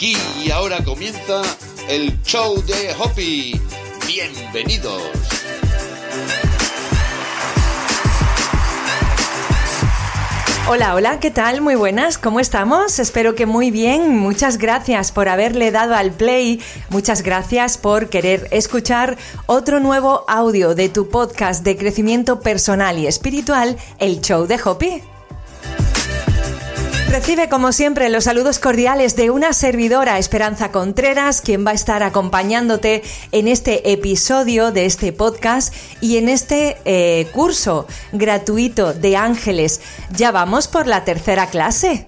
Aquí y ahora comienza el show de Hoppy. Bienvenidos. Hola, hola, ¿qué tal? Muy buenas, ¿cómo estamos? Espero que muy bien. Muchas gracias por haberle dado al play. Muchas gracias por querer escuchar otro nuevo audio de tu podcast de crecimiento personal y espiritual, el show de Hopi. Recibe como siempre los saludos cordiales de una servidora, Esperanza Contreras, quien va a estar acompañándote en este episodio de este podcast y en este eh, curso gratuito de ángeles. Ya vamos por la tercera clase.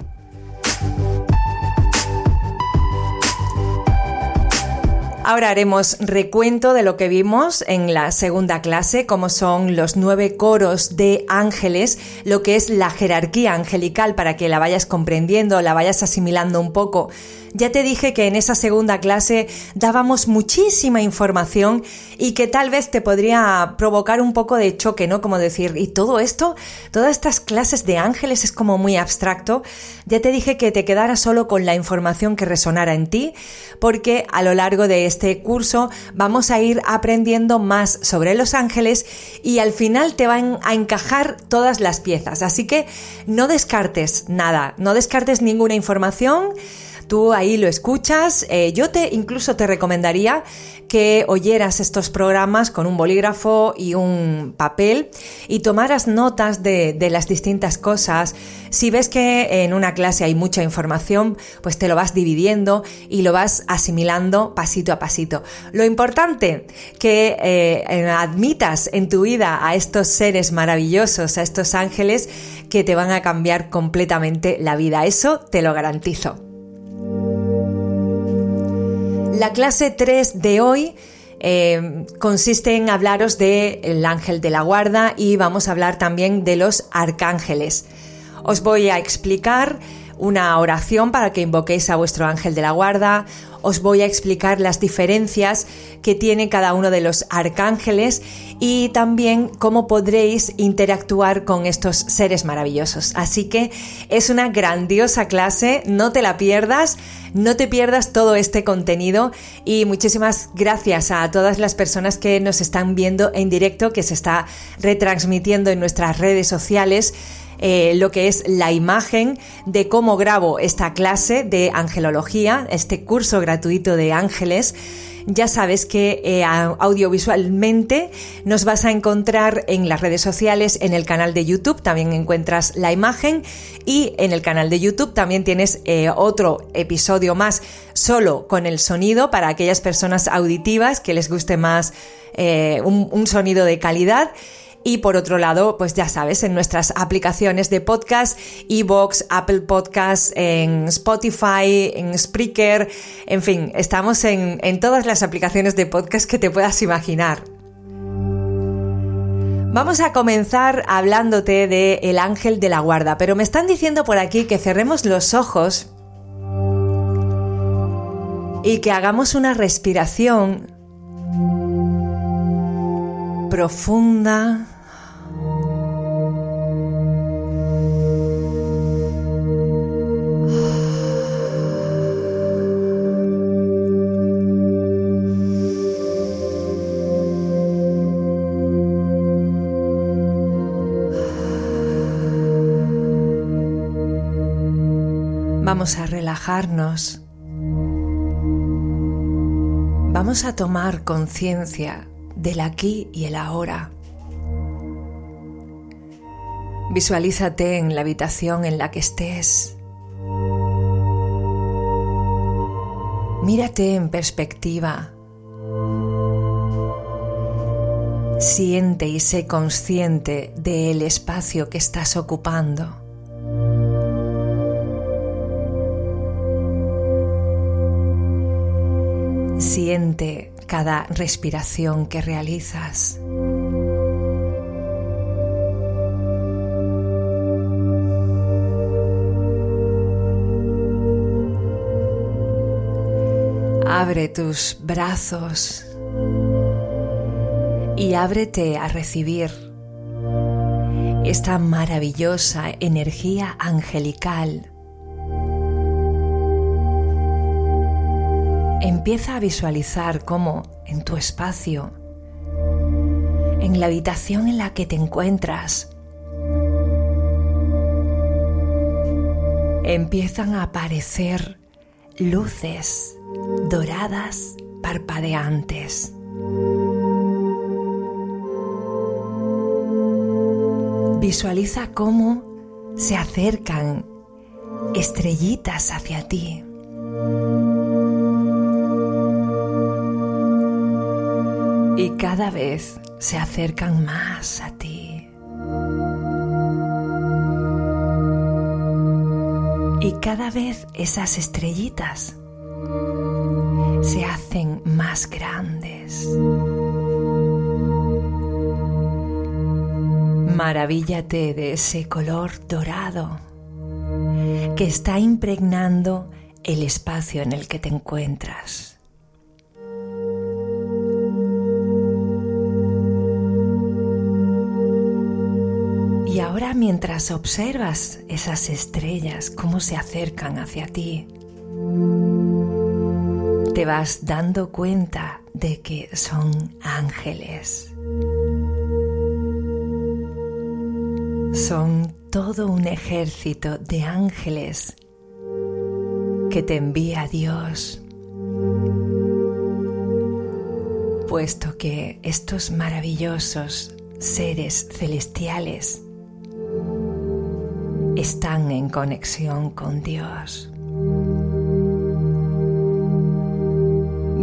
Ahora haremos recuento de lo que vimos en la segunda clase, como son los nueve coros de ángeles, lo que es la jerarquía angelical para que la vayas comprendiendo, la vayas asimilando un poco. Ya te dije que en esa segunda clase dábamos muchísima información y que tal vez te podría provocar un poco de choque, ¿no? Como decir, ¿y todo esto? Todas estas clases de ángeles es como muy abstracto. Ya te dije que te quedara solo con la información que resonara en ti, porque a lo largo de este curso vamos a ir aprendiendo más sobre los ángeles y al final te van a encajar todas las piezas. Así que no descartes nada, no descartes ninguna información tú ahí lo escuchas. Eh, yo te incluso te recomendaría que oyeras estos programas con un bolígrafo y un papel y tomaras notas de, de las distintas cosas. Si ves que en una clase hay mucha información, pues te lo vas dividiendo y lo vas asimilando pasito a pasito. Lo importante que eh, admitas en tu vida a estos seres maravillosos, a estos ángeles que te van a cambiar completamente la vida. Eso te lo garantizo. La clase 3 de hoy eh, consiste en hablaros del ángel de la guarda y vamos a hablar también de los arcángeles. Os voy a explicar una oración para que invoquéis a vuestro ángel de la guarda. Os voy a explicar las diferencias que tiene cada uno de los arcángeles y también cómo podréis interactuar con estos seres maravillosos. Así que es una grandiosa clase, no te la pierdas, no te pierdas todo este contenido y muchísimas gracias a todas las personas que nos están viendo en directo, que se está retransmitiendo en nuestras redes sociales. Eh, lo que es la imagen de cómo grabo esta clase de angelología, este curso gratuito de ángeles ya sabes que eh, audiovisualmente nos vas a encontrar en las redes sociales, en el canal de YouTube, también encuentras la imagen y en el canal de YouTube también tienes eh, otro episodio más solo con el sonido para aquellas personas auditivas que les guste más un sonido de calidad. Y por otro lado, pues ya sabes, en nuestras aplicaciones de podcast, Evox, Apple Podcasts, en Spotify, en Spreaker, en fin, estamos en, todas las aplicaciones de podcast que te puedas imaginar. Vamos a comenzar hablándote de el ángel de la guarda, pero me están diciendo por aquí que cerremos los ojos y que hagamos una respiración profunda Vamos a relajarnos. Vamos a tomar conciencia del aquí y el ahora. Visualízate en la habitación en la que estés. Mírate en perspectiva. Siente y sé consciente del espacio que estás ocupando. Cada respiración que realizas. Abre tus brazos y ábrete a recibir esta maravillosa energía angelical Empieza a visualizar cómo en tu espacio, en la habitación en la que te encuentras, empiezan a aparecer luces doradas parpadeantes. Visualiza cómo se acercan estrellitas hacia ti. Cada vez se acercan más a ti. Y cada vez esas estrellitas se hacen más grandes. Maravíllate de ese color dorado que está impregnando el espacio en el que te encuentras. Mientras observas esas estrellas, cómo se acercan hacia ti, te vas dando cuenta de que son ángeles. Son todo un ejército de ángeles que te envía Dios, puesto que estos maravillosos seres celestiales están en conexión con Dios.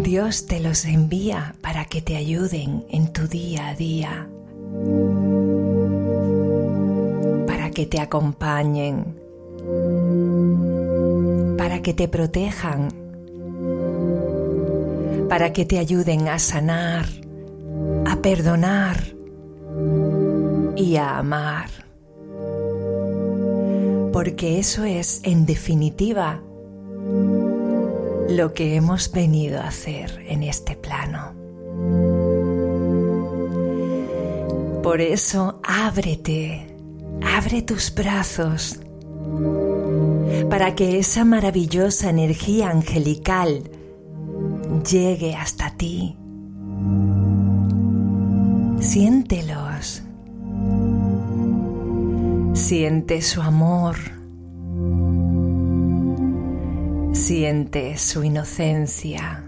Dios te los envía para que te ayuden en tu día a día, para que te acompañen, para que te protejan, para que te ayuden a sanar, a perdonar y a amar. Porque eso es, en definitiva, lo que hemos venido a hacer en este plano. Por eso ábrete, abre tus brazos para que esa maravillosa energía angelical llegue hasta ti. Siéntelos. Siente su amor Siente su inocencia.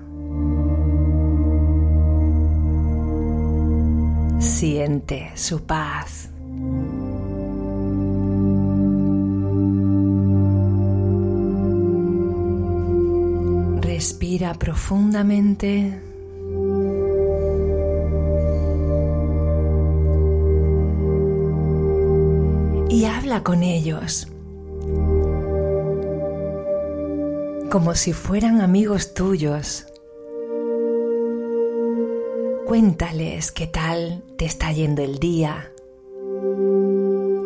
Siente su paz. Respira profundamente. Habla con ellos. como si fueran amigos tuyos. Cuéntales qué tal te está yendo el día,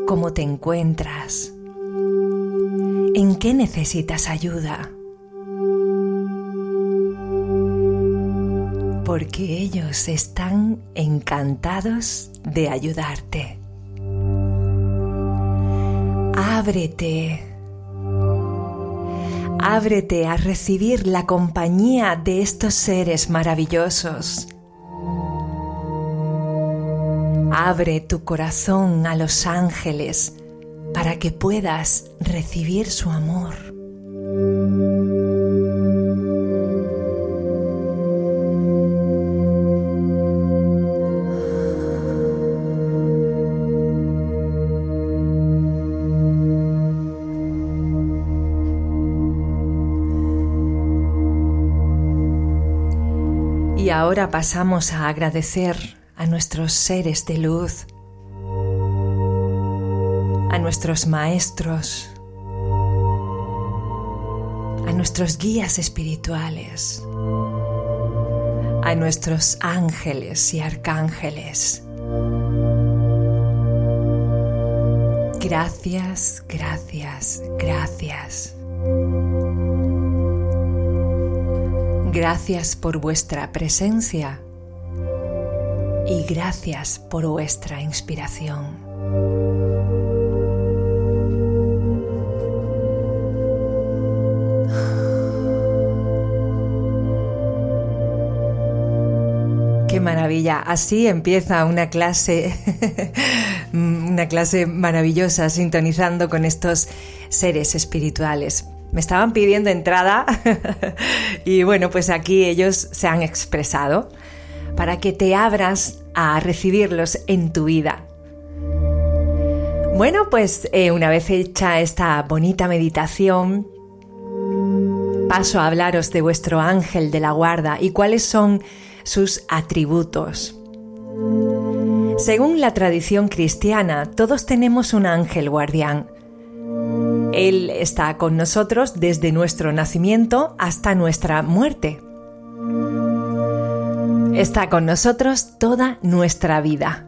cómo te encuentras, en qué necesitas ayuda. Porque ellos están encantados de ayudarte. Ábrete Ábrete a recibir la compañía de estos seres maravillosos. Abre tu corazón a los ángeles para que puedas recibir su amor. Ahora pasamos a agradecer a nuestros seres de luz, a nuestros maestros, a nuestros guías espirituales, a nuestros ángeles y arcángeles. Gracias, gracias, gracias. Gracias por vuestra presencia y gracias por vuestra inspiración. Qué maravilla. Así empieza una clase, una clase maravillosa, sintonizando con estos seres espirituales. Me estaban pidiendo entrada y bueno, pues aquí ellos se han expresado para que te abras a recibirlos en tu vida. Bueno, pues eh, una vez hecha esta bonita meditación, paso a hablaros de vuestro ángel de la guarda y cuáles son sus atributos. Según la tradición cristiana, todos tenemos un ángel guardián. Él está con nosotros desde nuestro nacimiento hasta nuestra muerte. Está con nosotros toda nuestra vida.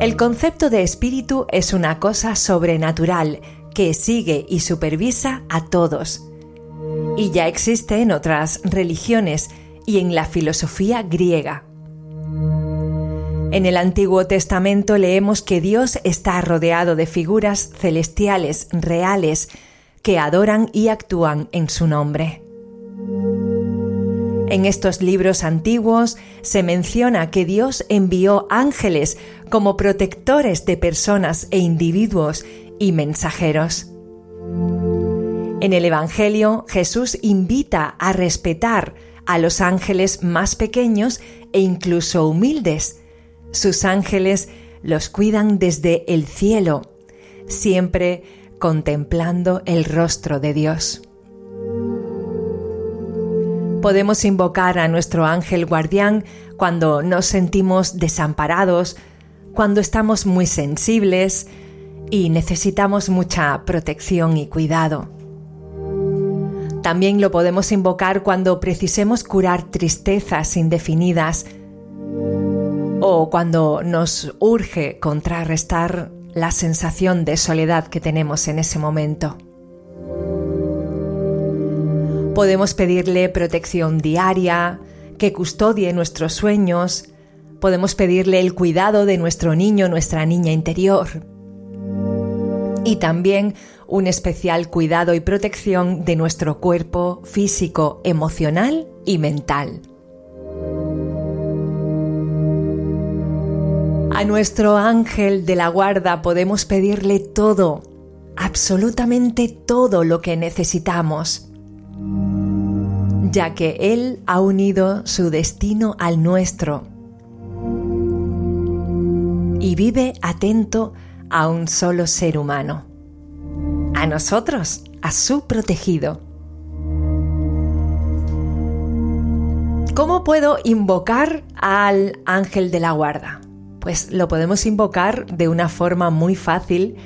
El concepto de espíritu es una cosa sobrenatural que sigue y supervisa a todos. Y ya existe en otras religiones y en la filosofía griega. En el Antiguo Testamento leemos que Dios está rodeado de figuras celestiales reales que adoran y actúan en su nombre. En estos libros antiguos se menciona que Dios envió ángeles como protectores de personas e individuos y mensajeros. En el Evangelio Jesús invita a respetar a los ángeles más pequeños e incluso humildes. Sus ángeles los cuidan desde el cielo, siempre contemplando el rostro de Dios. Podemos invocar a nuestro ángel guardián cuando nos sentimos desamparados, cuando estamos muy sensibles y necesitamos mucha protección y cuidado. También lo podemos invocar cuando precisemos curar tristezas indefinidas o cuando nos urge contrarrestar la sensación de soledad que tenemos en ese momento. Podemos pedirle protección diaria, que custodie nuestros sueños, podemos pedirle el cuidado de nuestro niño, nuestra niña interior. Y también un especial cuidado y protección de nuestro cuerpo físico, emocional y mental. A nuestro ángel de la guarda podemos pedirle todo, absolutamente todo lo que necesitamos, ya que Él ha unido su destino al nuestro y vive atento a un solo ser humano a nosotros, a su protegido. ¿Cómo puedo invocar al ángel de la guarda? Pues lo podemos invocar de una forma muy fácil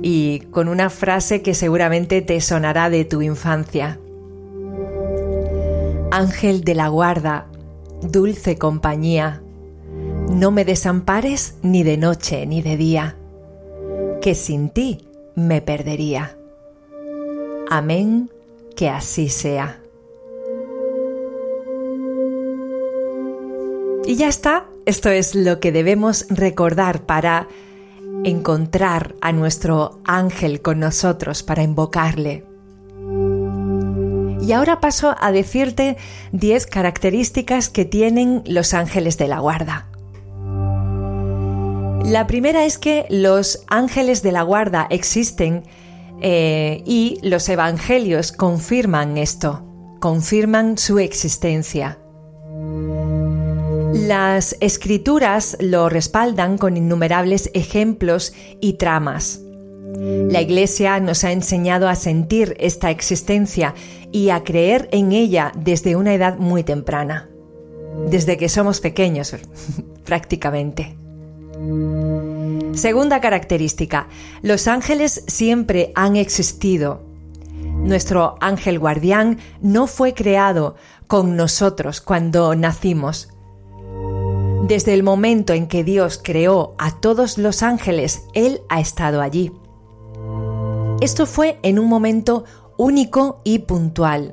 y con una frase que seguramente te sonará de tu infancia. Ángel de la guarda, dulce compañía, no me desampares ni de noche ni de día, que sin ti me perdería. Amén, que así sea. Y ya está, esto es lo que debemos recordar para encontrar a nuestro ángel con nosotros, para invocarle. Y ahora paso a decirte 10 características que tienen los ángeles de la guarda. La primera es que los ángeles de la guarda existen eh, y los evangelios confirman esto, confirman su existencia. Las escrituras lo respaldan con innumerables ejemplos y tramas. La Iglesia nos ha enseñado a sentir esta existencia y a creer en ella desde una edad muy temprana, desde que somos pequeños prácticamente. Segunda característica, los ángeles siempre han existido. Nuestro ángel guardián no fue creado con nosotros cuando nacimos. Desde el momento en que Dios creó a todos los ángeles, Él ha estado allí. Esto fue en un momento único y puntual.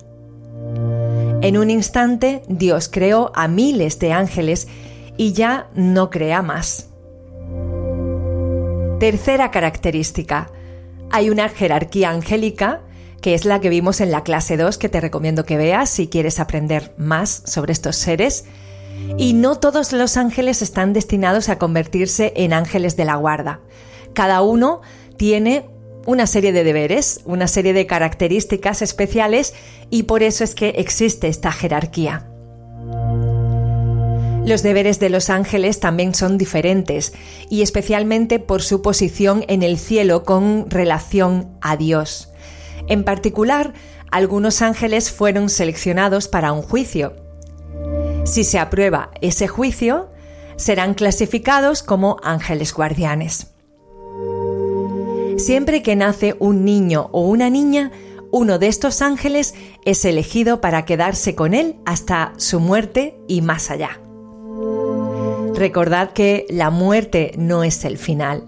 En un instante Dios creó a miles de ángeles y ya no crea más. Tercera característica. Hay una jerarquía angélica, que es la que vimos en la clase 2, que te recomiendo que veas si quieres aprender más sobre estos seres. Y no todos los ángeles están destinados a convertirse en ángeles de la guarda. Cada uno tiene una serie de deberes, una serie de características especiales y por eso es que existe esta jerarquía. Los deberes de los ángeles también son diferentes y especialmente por su posición en el cielo con relación a Dios. En particular, algunos ángeles fueron seleccionados para un juicio. Si se aprueba ese juicio, serán clasificados como ángeles guardianes. Siempre que nace un niño o una niña, uno de estos ángeles es elegido para quedarse con él hasta su muerte y más allá. Recordad que la muerte no es el final.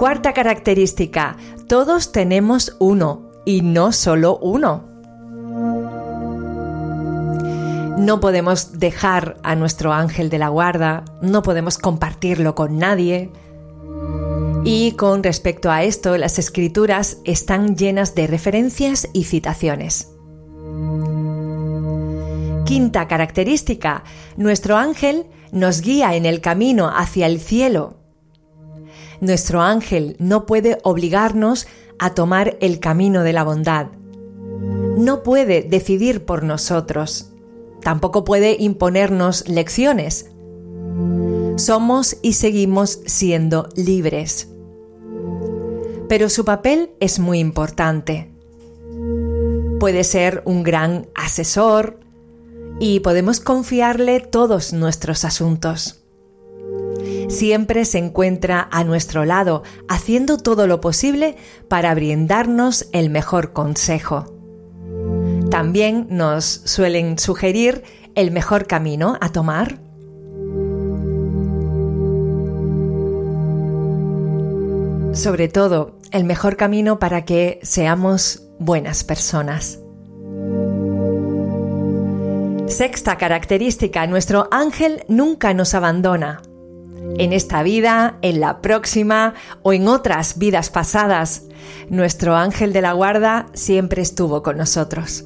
Cuarta característica, todos tenemos uno y no solo uno. No podemos dejar a nuestro ángel de la guarda, no podemos compartirlo con nadie, y con respecto a esto, las escrituras están llenas de referencias y citaciones. Quinta característica, nuestro ángel nos guía en el camino hacia el cielo. Nuestro ángel no puede obligarnos a tomar el camino de la bondad. No puede decidir por nosotros. Tampoco puede imponernos lecciones. Somos y seguimos siendo libres pero su papel es muy importante. Puede ser un gran asesor y podemos confiarle todos nuestros asuntos. Siempre se encuentra a nuestro lado, haciendo todo lo posible para brindarnos el mejor consejo. También nos suelen sugerir el mejor camino a tomar sobre todo, el mejor camino para que seamos buenas personas. Sexta característica, nuestro ángel nunca nos abandona. En esta vida, en la próxima o en otras vidas pasadas, nuestro ángel de la guarda siempre estuvo con nosotros.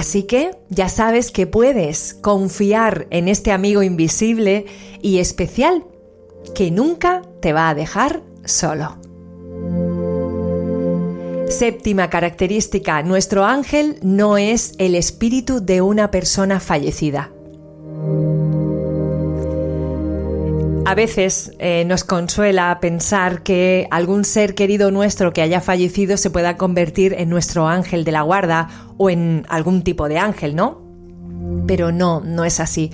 Así que ya sabes que puedes confiar en este amigo invisible y especial que nunca te va a dejar solo. Séptima característica, nuestro ángel no es el espíritu de una persona fallecida. A veces eh, nos consuela pensar que algún ser querido nuestro que haya fallecido se pueda convertir en nuestro ángel de la guarda o en algún tipo de ángel, ¿no? Pero no, no es así.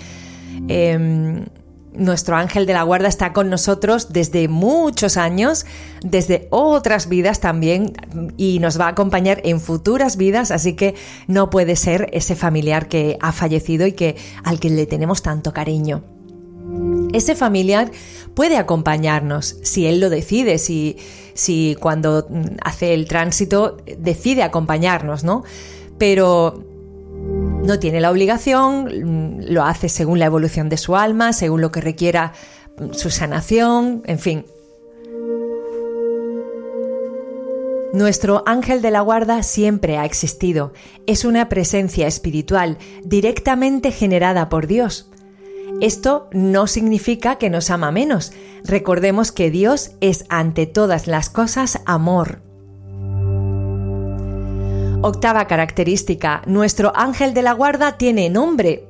Em, nuestro ángel de la guarda está con nosotros desde muchos años, desde otras vidas también, y nos va a acompañar en futuras vidas, así que no puede ser ese familiar que ha fallecido y que al que le tenemos tanto cariño. Ese familiar puede acompañarnos si él lo decide, si, cuando hace el tránsito decide acompañarnos, ¿no? Pero no tiene la obligación, lo hace según la evolución de su alma, según lo que requiera su sanación, en fin. Nuestro ángel de la guarda siempre ha existido. Es una presencia espiritual directamente generada por Dios. Esto no significa que nos ama menos. Recordemos que Dios es ante todas las cosas amor. Octava característica, nuestro ángel de la guarda tiene nombre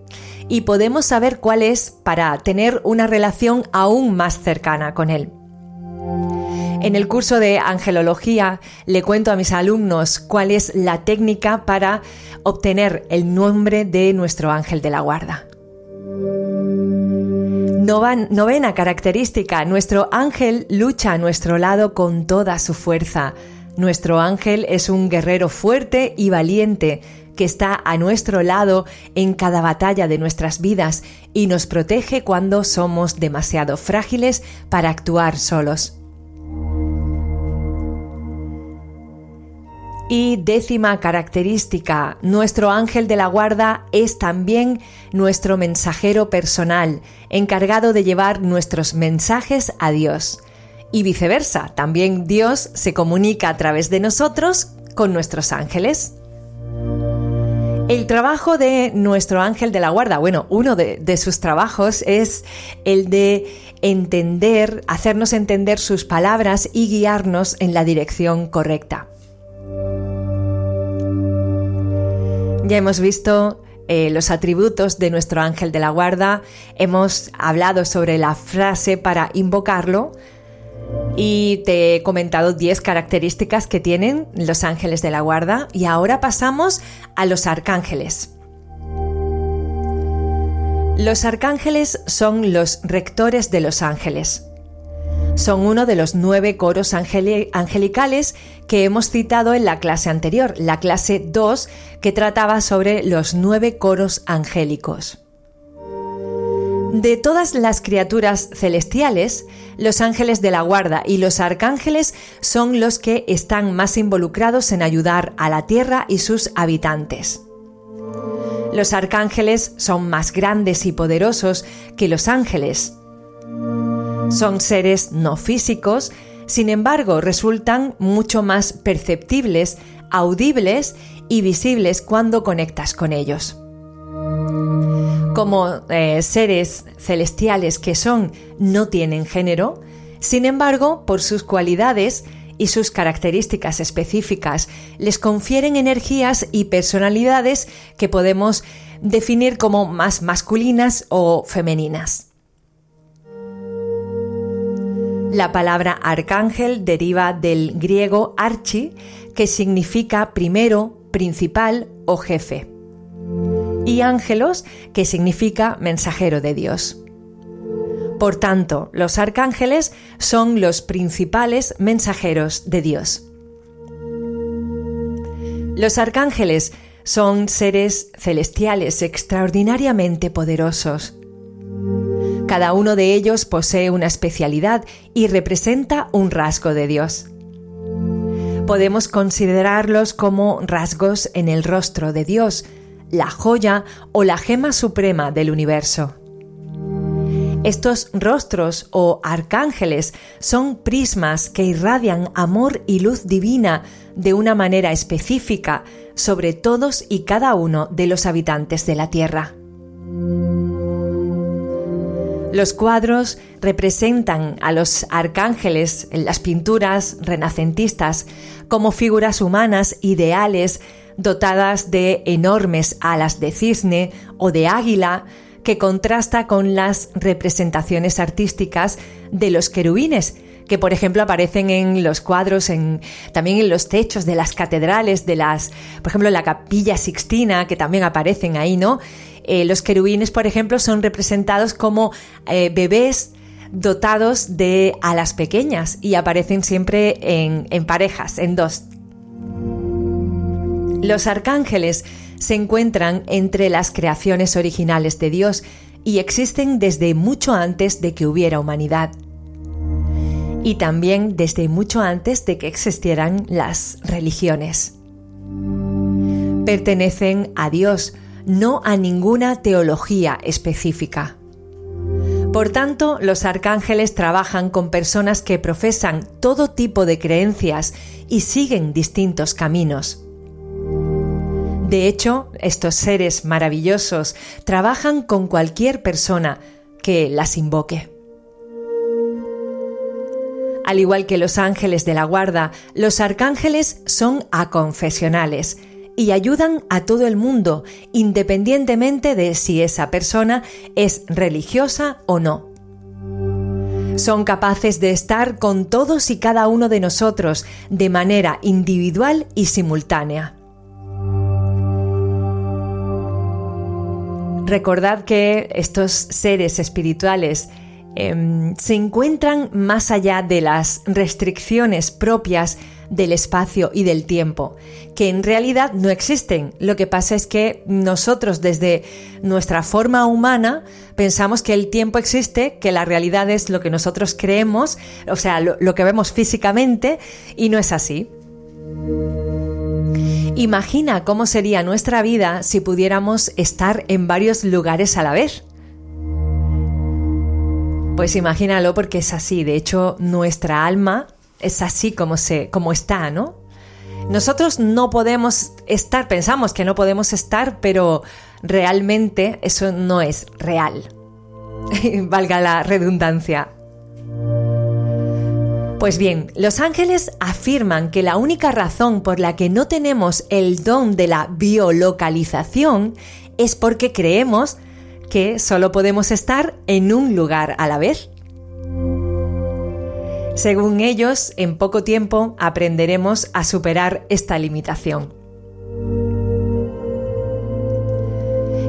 y podemos saber cuál es para tener una relación aún más cercana con él. En el curso de angelología le cuento a mis alumnos cuál es la técnica para obtener el nombre de nuestro ángel de la guarda. Novena característica, nuestro ángel lucha a nuestro lado con toda su fuerza nuestro ángel es un guerrero fuerte y valiente que está a nuestro lado en cada batalla de nuestras vidas y nos protege cuando somos demasiado frágiles para actuar solos. Y décima característica, nuestro ángel de la guarda es también nuestro mensajero personal, encargado de llevar nuestros mensajes a Dios y viceversa. También Dios se comunica a través de nosotros con nuestros ángeles. El trabajo de nuestro ángel de la guarda, bueno, uno de, sus trabajos es el de entender, hacernos entender sus palabras y guiarnos en la dirección correcta. Ya hemos visto eh, los atributos de nuestro ángel de la guarda, hemos hablado sobre la frase para invocarlo y te he comentado 10 características que tienen los ángeles de la guarda y ahora pasamos a los arcángeles. Los arcángeles son los rectores de los ángeles. Son uno de los nueve coros angelicales que hemos citado en la clase anterior, la clase 2, que trataba sobre los nueve coros angélicos. De todas las criaturas celestiales, los ángeles de la guarda y los arcángeles son los que están más involucrados en ayudar a la tierra y sus habitantes. Los arcángeles son más grandes y poderosos que los ángeles. Son seres no físicos, sin embargo resultan mucho más perceptibles, audibles y visibles cuando conectas con ellos. Como eh, seres celestiales que son, no tienen género, sin embargo, por sus cualidades y sus características específicas, les confieren energías y personalidades que podemos definir como más masculinas o femeninas. La palabra arcángel deriva del griego archi, que significa primero, principal o jefe, y ángelos, que significa mensajero de Dios. Por tanto, los arcángeles son los principales mensajeros de Dios. Los arcángeles son seres celestiales extraordinariamente poderosos. Cada uno de ellos posee una especialidad y representa un rasgo de Dios. Podemos considerarlos como rasgos en el rostro de Dios, la joya o la gema suprema del universo. Estos rostros o arcángeles son prismas que irradian amor y luz divina de una manera específica sobre todos y cada uno de los habitantes de la Tierra. Los cuadros representan a los arcángeles en las pinturas renacentistas como figuras humanas ideales dotadas de enormes alas de cisne o de águila que contrasta con las representaciones artísticas de los querubines, que por ejemplo aparecen en los cuadros, en, también en los techos de las catedrales, de las, por ejemplo, la capilla sixtina, que también aparecen ahí, ¿no? Eh, los querubines, por ejemplo, son representados como eh, bebés dotados de alas pequeñas y aparecen siempre en, en parejas, en dos. Los arcángeles se encuentran entre las creaciones originales de Dios y existen desde mucho antes de que hubiera humanidad. Y también desde mucho antes de que existieran las religiones. Pertenecen a Dios, no a ninguna teología específica. Por tanto, los arcángeles trabajan con personas que profesan todo tipo de creencias y siguen distintos caminos. De hecho, estos seres maravillosos trabajan con cualquier persona que las invoque. Al igual que los ángeles de la guarda, los arcángeles son aconfesionales, y ayudan a todo el mundo, independientemente de si esa persona es religiosa o no. Son capaces de estar con todos y cada uno de nosotros de manera individual y simultánea. Recordad que estos seres espirituales Em, se encuentran más allá de las restricciones propias del espacio y del tiempo, que en realidad no existen. Lo que pasa es que nosotros desde nuestra forma humana pensamos que el tiempo existe, que la realidad es lo que nosotros creemos, o sea, lo que vemos físicamente, y no es así. Imagina cómo sería nuestra vida si pudiéramos estar en varios lugares a la vez. Pues imagínalo porque es así. De hecho, nuestra alma es así como, se, como está, ¿no? Nosotros no podemos estar, pensamos que no podemos estar, pero realmente eso no es real. Valga la redundancia. Pues bien, los ángeles afirman que la única razón por la que no tenemos el don de la biolocalización es porque creemos que solo podemos estar en un lugar a la vez. Según ellos, en poco tiempo aprenderemos a superar esta limitación.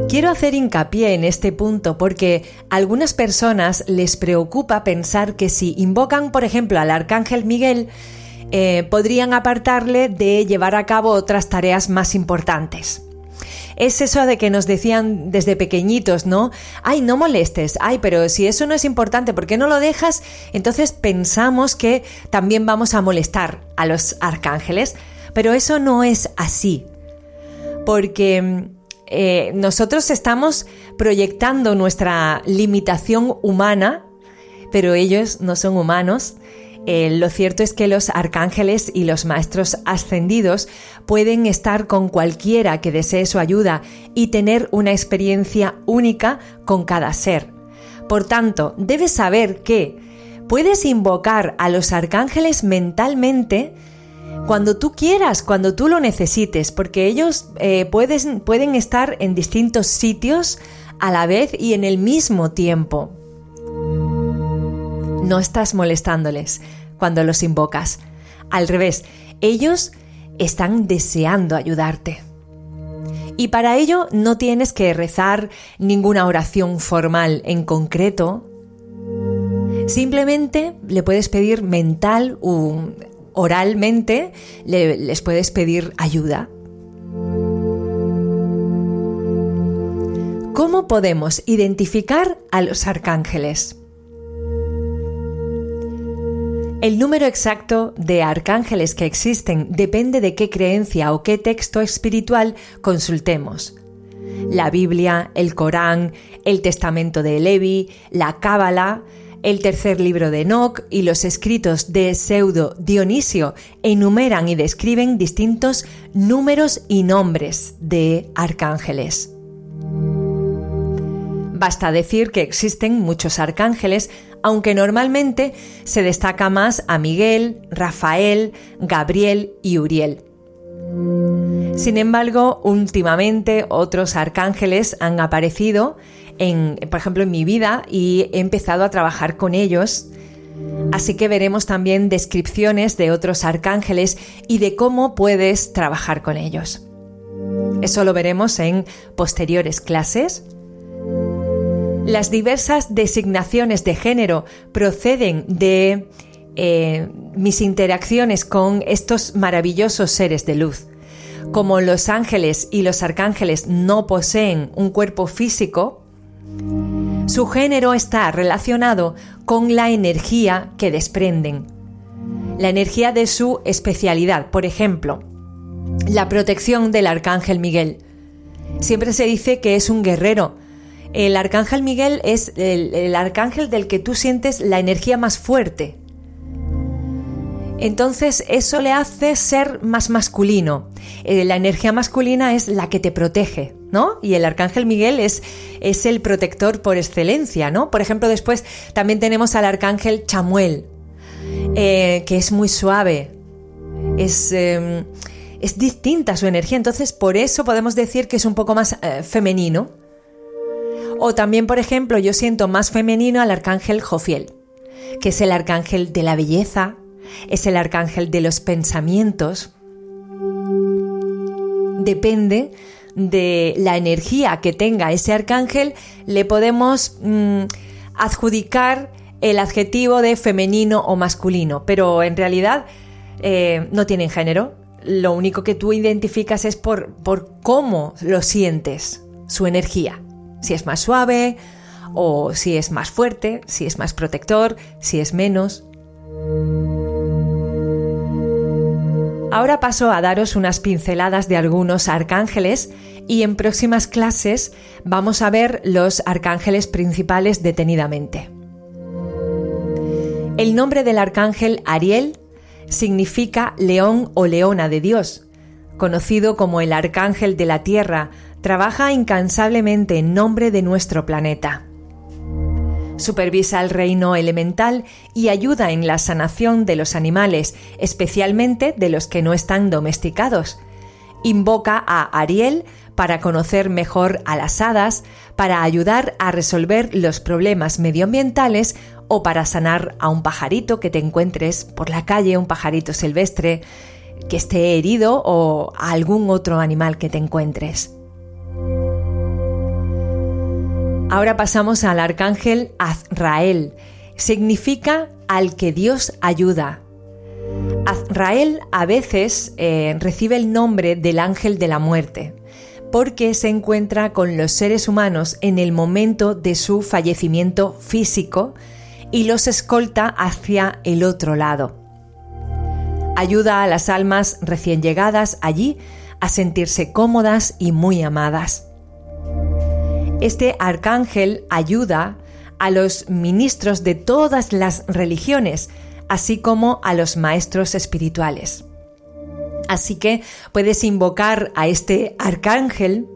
Quiero hacer hincapié en este punto porque a algunas personas les preocupa pensar que si invocan, por ejemplo, al arcángel Miguel, eh, podrían apartarle de llevar a cabo otras tareas más importantes es eso de que nos decían desde pequeñitos, ¿no? Ay, no molestes, ay, pero si eso no es importante, ¿por qué no lo dejas? Entonces pensamos que también vamos a molestar a los arcángeles, pero eso no es así, porque eh, nosotros estamos proyectando nuestra limitación humana, pero ellos no son humanos eh, lo cierto es que los arcángeles y los maestros ascendidos pueden estar con cualquiera que desee su ayuda y tener una experiencia única con cada ser. Por tanto, debes saber que puedes invocar a los arcángeles mentalmente cuando tú quieras, cuando tú lo necesites, porque ellos eh, pueden estar en distintos sitios a la vez y en el mismo tiempo. No estás molestándoles, cuando los invocas. Al revés, ellos están deseando ayudarte. Y para ello no tienes que rezar ninguna oración formal en concreto. Simplemente le puedes pedir mental o oralmente, les puedes pedir ayuda. ¿Cómo podemos identificar a los arcángeles? El número exacto de arcángeles que existen depende de qué creencia o qué texto espiritual consultemos. La Biblia, el Corán, el Testamento de Levi, la Cábala, el tercer libro de Enoch y los escritos de Pseudo Dionisio enumeran y describen distintos números y nombres de arcángeles. Basta decir que existen muchos arcángeles, aunque normalmente se destaca más a Miguel, Rafael, Gabriel y Uriel. Sin embargo, últimamente otros arcángeles han aparecido, en, por ejemplo, en mi vida y he empezado a trabajar con ellos. Así que veremos también descripciones de otros arcángeles y de cómo puedes trabajar con ellos. Eso lo veremos en posteriores clases. Las diversas designaciones de género proceden de eh, mis interacciones con estos maravillosos seres de luz. Como los ángeles y los arcángeles no poseen un cuerpo físico, su género está relacionado con la energía que desprenden, la energía de su especialidad. Por ejemplo, la protección del arcángel Miguel. Siempre se dice que es un guerrero, el arcángel Miguel es el, arcángel del que tú sientes la energía más fuerte. Entonces eso le hace ser más masculino. Eh, la energía masculina es la que te protege, ¿no? Y el arcángel Miguel es, es el protector por excelencia, ¿no? Por ejemplo, después también tenemos al arcángel Chamuel, eh, que es muy suave. Es, em, es distinta su energía, entonces por eso podemos decir que es un poco más eh, femenino. O también, por ejemplo, yo siento más femenino al arcángel Jofiel, que es el arcángel de la belleza, es el arcángel de los pensamientos. Depende de la energía que tenga ese arcángel, le podemos mm, adjudicar el adjetivo de femenino o masculino, pero en realidad eh, no tienen género. Lo único que tú identificas es por, por cómo lo sientes, su energía si es más suave o si es más fuerte, si es más protector, si es menos. Ahora paso a daros unas pinceladas de algunos arcángeles y en próximas clases vamos a ver los arcángeles principales detenidamente. El nombre del arcángel Ariel significa león o leona de Dios, conocido como el Arcángel de la Tierra, trabaja incansablemente en nombre de nuestro planeta. Supervisa el reino elemental y ayuda en la sanación de los animales, especialmente de los que no están domesticados. Invoca a Ariel para conocer mejor a las hadas, para ayudar a resolver los problemas medioambientales o para sanar a un pajarito que te encuentres por la calle, un pajarito silvestre que esté herido o a algún otro animal que te encuentres. Ahora pasamos al arcángel Azrael. Significa al que Dios ayuda. Azrael a veces eh, recibe el nombre del ángel de la muerte porque se encuentra con los seres humanos en el momento de su fallecimiento físico y los escolta hacia el otro lado. Ayuda a las almas recién llegadas allí a sentirse cómodas y muy amadas. Este arcángel ayuda a los ministros de todas las religiones, así como a los maestros espirituales. Así que puedes invocar a este arcángel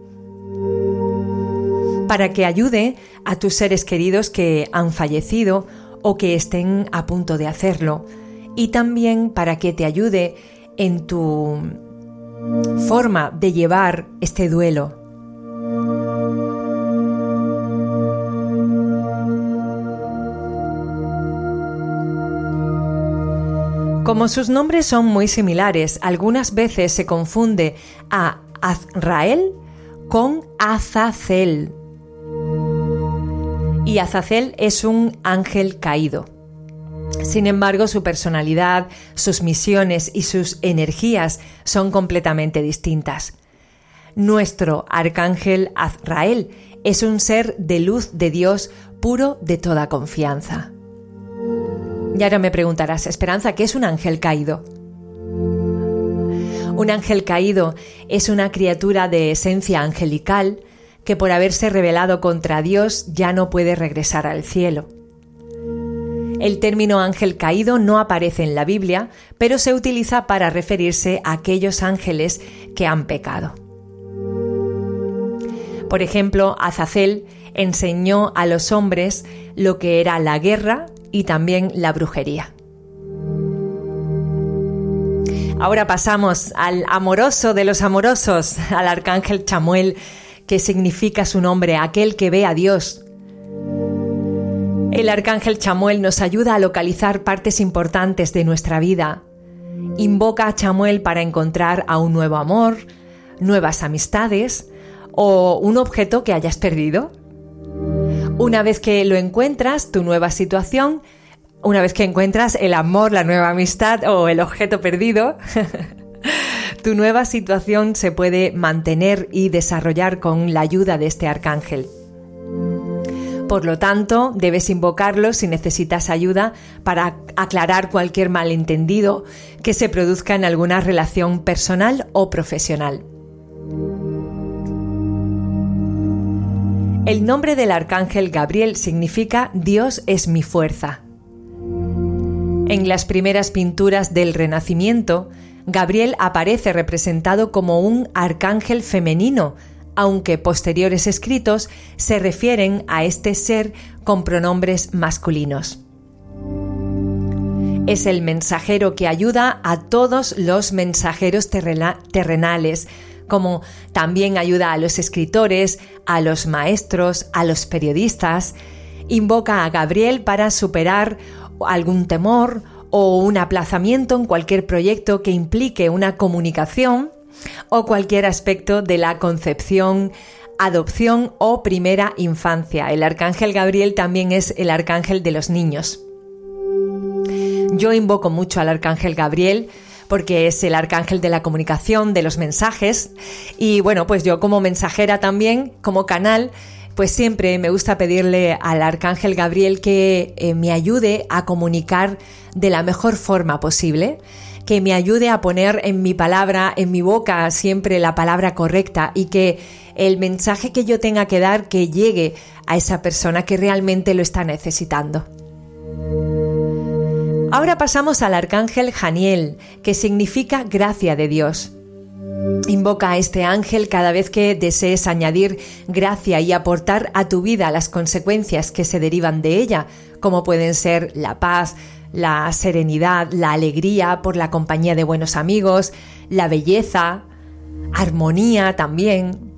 para que ayude a tus seres queridos que han fallecido o que estén a punto de hacerlo, y también para que te ayude en tu forma de llevar este duelo. Como sus nombres son muy similares, algunas veces se confunde a Azrael con Azazel. Y Azazel es un ángel caído. Sin embargo, su personalidad, sus misiones y sus energías son completamente distintas. Nuestro arcángel Azrael es un ser de luz de Dios puro de toda confianza. Y ahora me preguntarás, Esperanza, ¿qué es un ángel caído? Un ángel caído es una criatura de esencia angelical que por haberse rebelado contra Dios ya no puede regresar al cielo. El término ángel caído no aparece en la Biblia, pero se utiliza para referirse a aquellos ángeles que han pecado. Por ejemplo, Azazel enseñó a los hombres lo que era la guerra y también la brujería. Ahora pasamos al amoroso de los amorosos, al arcángel Chamuel, que significa su nombre, aquel que ve a Dios. El arcángel Chamuel nos ayuda a localizar partes importantes de nuestra vida. Invoca a Chamuel para encontrar a un nuevo amor, nuevas amistades o un objeto que hayas perdido. Una vez que lo encuentras, tu nueva situación, una vez que encuentras el amor, la nueva amistad o el objeto perdido, tu nueva situación se puede mantener y desarrollar con la ayuda de este arcángel. Por lo tanto, debes invocarlo si necesitas ayuda para aclarar cualquier malentendido que se produzca en alguna relación personal o profesional. El nombre del arcángel Gabriel significa Dios es mi fuerza. En las primeras pinturas del Renacimiento, Gabriel aparece representado como un arcángel femenino, aunque posteriores escritos se refieren a este ser con pronombres masculinos. Es el mensajero que ayuda a todos los mensajeros terrenales, como también ayuda a los escritores, a los maestros, a los periodistas. Invoca a Gabriel para superar algún temor o un aplazamiento en cualquier proyecto que implique una comunicación o cualquier aspecto de la concepción, adopción o primera infancia. El arcángel Gabriel también es el arcángel de los niños. Yo invoco mucho al arcángel Gabriel porque es el arcángel de la comunicación, de los mensajes. Y bueno, pues yo como mensajera también, como canal, pues siempre me gusta pedirle al arcángel Gabriel que eh, me ayude a comunicar de la mejor forma posible que me ayude a poner en mi palabra, en mi boca, siempre la palabra correcta y que el mensaje que yo tenga que dar que llegue a esa persona que realmente lo está necesitando. Ahora pasamos al arcángel Janiel, que significa gracia de Dios. Invoca a este ángel cada vez que desees añadir gracia y aportar a tu vida las consecuencias que se derivan de ella, como pueden ser la paz, la serenidad, la alegría por la compañía de buenos amigos, la belleza, armonía también.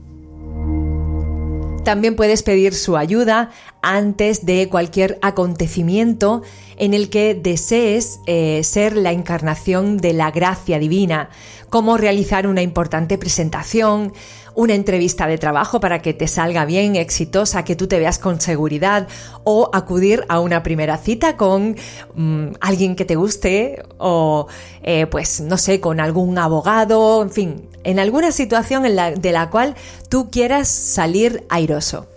También puedes pedir su ayuda antes de cualquier acontecimiento en el que desees eh, ser la encarnación de la gracia divina, como realizar una importante presentación, una entrevista de trabajo para que te salga bien, exitosa, que tú te veas con seguridad, o acudir a una primera cita con mm, alguien que te guste, o eh, pues no sé, con algún abogado, en fin, en alguna situación de la cual tú quieras salir airoso.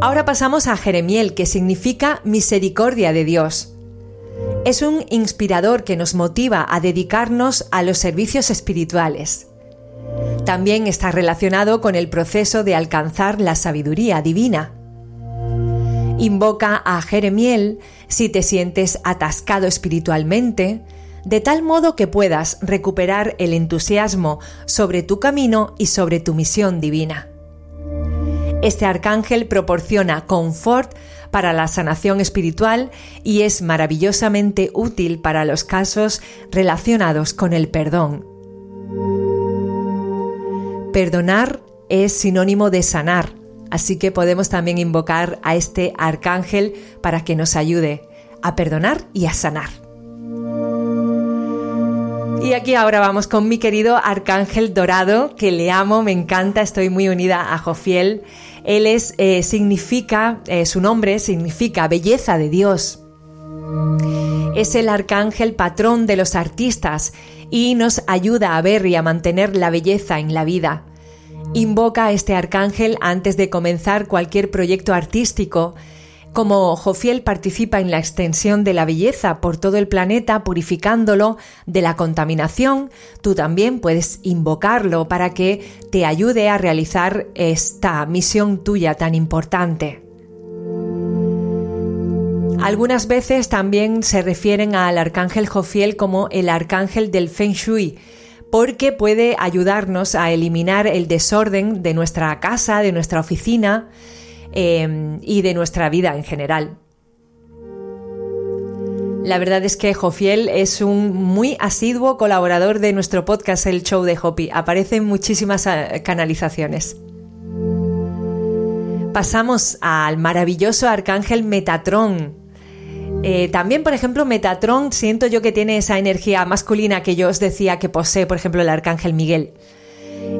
Ahora pasamos a Jeremiel, que significa misericordia de Dios. Es un inspirador que nos motiva a dedicarnos a los servicios espirituales. También está relacionado con el proceso de alcanzar la sabiduría divina. Invoca a Jeremiel si te sientes atascado espiritualmente, de tal modo que puedas recuperar el entusiasmo sobre tu camino y sobre tu misión divina. Este arcángel proporciona confort para la sanación espiritual y es maravillosamente útil para los casos relacionados con el perdón. Perdonar es sinónimo de sanar, así que podemos también invocar a este arcángel para que nos ayude a perdonar y a sanar. Y aquí ahora vamos con mi querido Arcángel Dorado, que le amo, me encanta, estoy muy unida a Jofiel. Él es, eh, significa, eh, su nombre significa belleza de Dios. Es el arcángel patrón de los artistas y nos ayuda a ver y a mantener la belleza en la vida. Invoca a este arcángel antes de comenzar cualquier proyecto artístico. Como Jofiel participa en la extensión de la belleza por todo el planeta, purificándolo de la contaminación, tú también puedes invocarlo para que te ayude a realizar esta misión tuya tan importante. Algunas veces también se refieren al arcángel Jofiel como el arcángel del Feng Shui, porque puede ayudarnos a eliminar el desorden de nuestra casa, de nuestra oficina em, y de nuestra vida en general. La verdad es que Jofiel es un muy asiduo colaborador de nuestro podcast El Show de Hopi. Aparece en muchísimas eh, canalizaciones. Pasamos al maravilloso arcángel Metatron, eh, también, por ejemplo, Metatron siento yo que tiene esa energía masculina que yo os decía que posee, por ejemplo, el arcángel Miguel.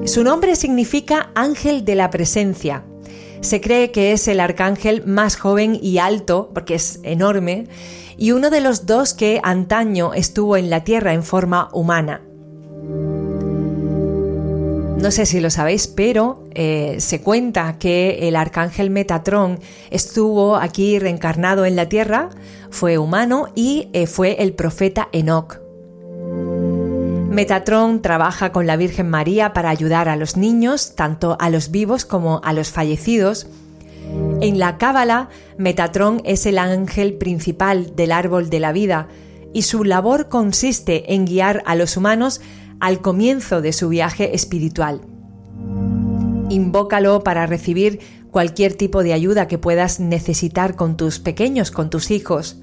Su nombre significa ángel de la presencia. Se cree que es el arcángel más joven y alto, porque es enorme, y uno de los dos que antaño estuvo en la Tierra en forma humana. No sé si lo sabéis, pero eh, se cuenta que el arcángel Metatron estuvo aquí reencarnado en la Tierra, fue humano y eh, fue el profeta Enoch. Metatron trabaja con la Virgen María para ayudar a los niños, tanto a los vivos como a los fallecidos. En la Cábala, Metatron es el ángel principal del árbol de la vida y su labor consiste en guiar a los humanos al comienzo de su viaje espiritual. Invócalo para recibir cualquier tipo de ayuda que puedas necesitar con tus pequeños, con tus hijos.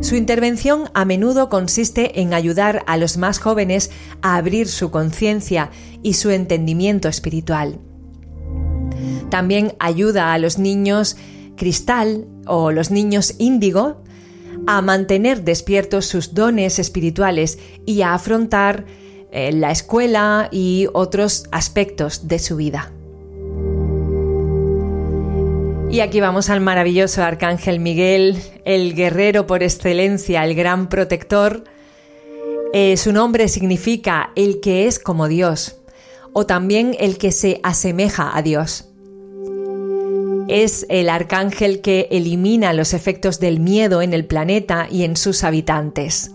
Su intervención a menudo consiste en ayudar a los más jóvenes a abrir su conciencia y su entendimiento espiritual. También ayuda a los niños cristal o los niños índigo a mantener despiertos sus dones espirituales y a afrontar eh, la escuela y otros aspectos de su vida. Y aquí vamos al maravilloso Arcángel Miguel, el guerrero por excelencia, el gran protector. Eh, su nombre significa el que es como Dios o también el que se asemeja a Dios. Es el arcángel que elimina los efectos del miedo en el planeta y en sus habitantes.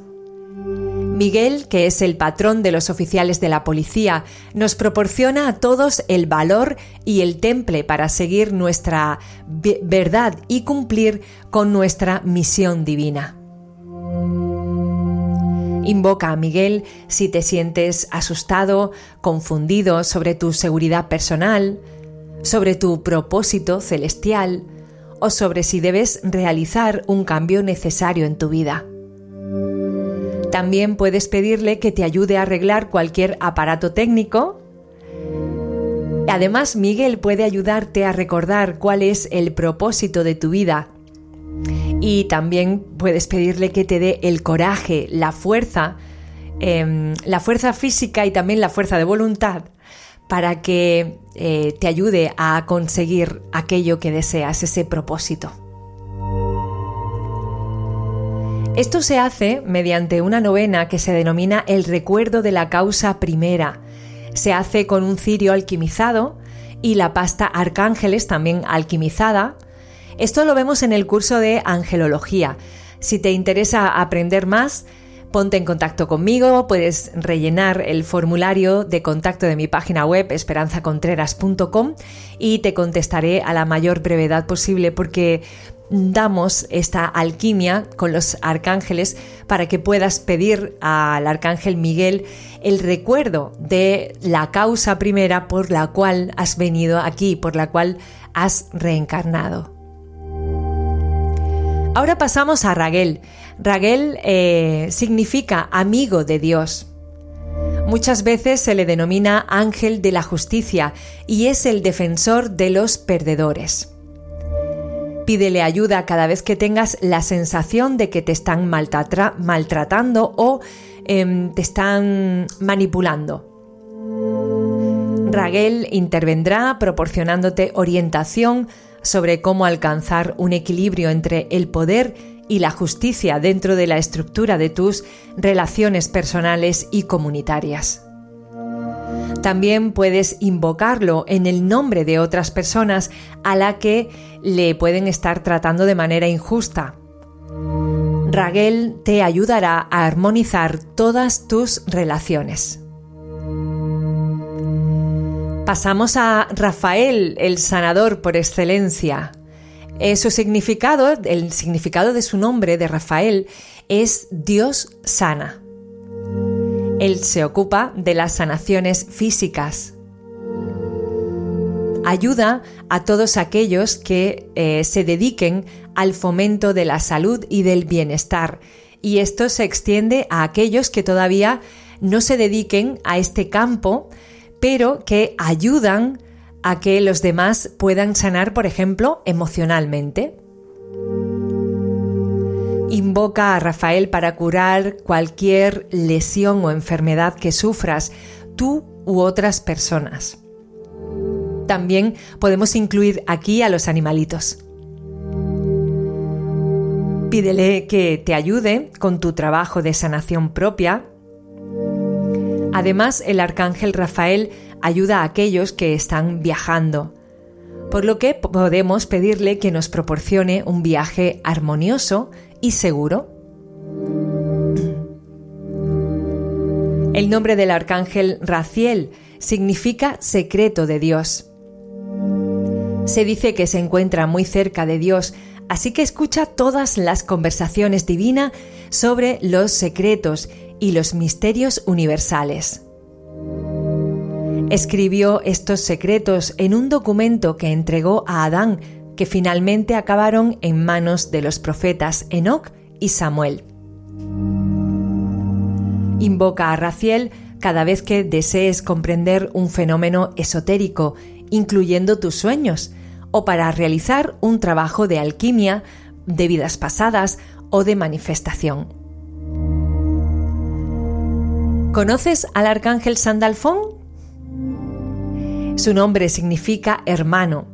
Miguel, que es el patrón de los oficiales de la policía, nos proporciona a todos el valor y el temple para seguir nuestra verdad y cumplir con nuestra misión divina. Invoca a Miguel si te sientes asustado, confundido sobre tu seguridad personal, sobre tu propósito celestial o sobre si debes realizar un cambio necesario en tu vida. También puedes pedirle que te ayude a arreglar cualquier aparato técnico. Además, Miguel puede ayudarte a recordar cuál es el propósito de tu vida. Y también puedes pedirle que te dé el coraje, la fuerza, em, la fuerza física y también la fuerza de voluntad para que eh, te ayude a conseguir aquello que deseas, ese propósito. Esto se hace mediante una novena que se denomina el recuerdo de la causa primera. Se hace con un cirio alquimizado y la pasta arcángeles también alquimizada. Esto lo vemos en el curso de angelología. Si te interesa aprender más, Ponte en contacto conmigo, puedes rellenar el formulario de contacto de mi página web esperanzacontreras.com y te contestaré a la mayor brevedad posible porque damos esta alquimia con los arcángeles para que puedas pedir al arcángel Miguel el recuerdo de la causa primera por la cual has venido aquí, por la cual has reencarnado. Ahora pasamos a Raguel. Raguel eh, significa amigo de Dios. Muchas veces se le denomina ángel de la justicia y es el defensor de los perdedores. Pídele ayuda cada vez que tengas la sensación de que te están maltratando o em, te están manipulando. Raguel intervendrá proporcionándote orientación sobre cómo alcanzar un equilibrio entre el poder y la justicia dentro de la estructura de tus relaciones personales y comunitarias. También puedes invocarlo en el nombre de otras personas a la que le pueden estar tratando de manera injusta. Raguel te ayudará a armonizar todas tus relaciones. Pasamos a Rafael, el sanador por excelencia. Eh, su significado, el significado de su nombre, de Rafael, es Dios sana. Él se ocupa de las sanaciones físicas. Ayuda a todos aquellos que eh, se dediquen al fomento de la salud y del bienestar. Y esto se extiende a aquellos que todavía no se dediquen a este campo, pero que ayudan a que los demás puedan sanar, por ejemplo, emocionalmente. Invoca a Rafael para curar cualquier lesión o enfermedad que sufras tú u otras personas. También podemos incluir aquí a los animalitos. Pídele que te ayude con tu trabajo de sanación propia. Además, el arcángel Rafael ayuda a aquellos que están viajando, por lo que podemos pedirle que nos proporcione un viaje armonioso y seguro. El nombre del arcángel Raciel significa secreto de Dios. Se dice que se encuentra muy cerca de Dios, así que escucha todas las conversaciones divinas sobre los secretos y los misterios universales escribió estos secretos en un documento que entregó a Adán, que finalmente acabaron en manos de los profetas Enoch y Samuel. Invoca a Raciel cada vez que desees comprender un fenómeno esotérico, incluyendo tus sueños, o para realizar un trabajo de alquimia, de vidas pasadas o de manifestación. ¿Conoces al arcángel Sandalfón? Su nombre significa hermano.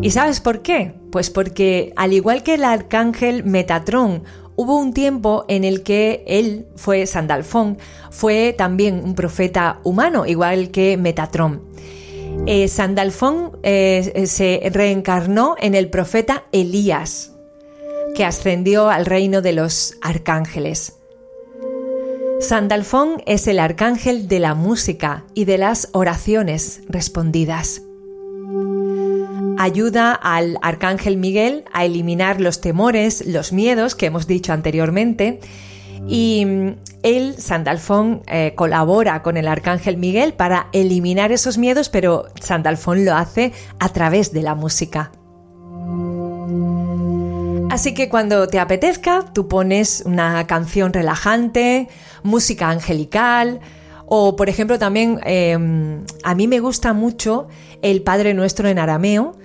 ¿Y sabes por qué? Pues porque, al igual que el arcángel Metatrón, hubo un tiempo en el que él fue Sandalfón, fue también un profeta humano, igual que Metatrón. Eh, Sandalfón eh, se reencarnó en el profeta Elías, que ascendió al reino de los arcángeles. Sandalfón es el arcángel de la música y de las oraciones respondidas. Ayuda al arcángel Miguel a eliminar los temores, los miedos que hemos dicho anteriormente, Y mm, él, Sandalfón, eh, colabora con el arcángel Miguel para eliminar esos miedos, pero Sandalfón lo hace a través de la música. Así que cuando te apetezca, tú pones una canción relajante, música angelical, o por ejemplo también em, a mí me gusta mucho el Padre Nuestro en arameo,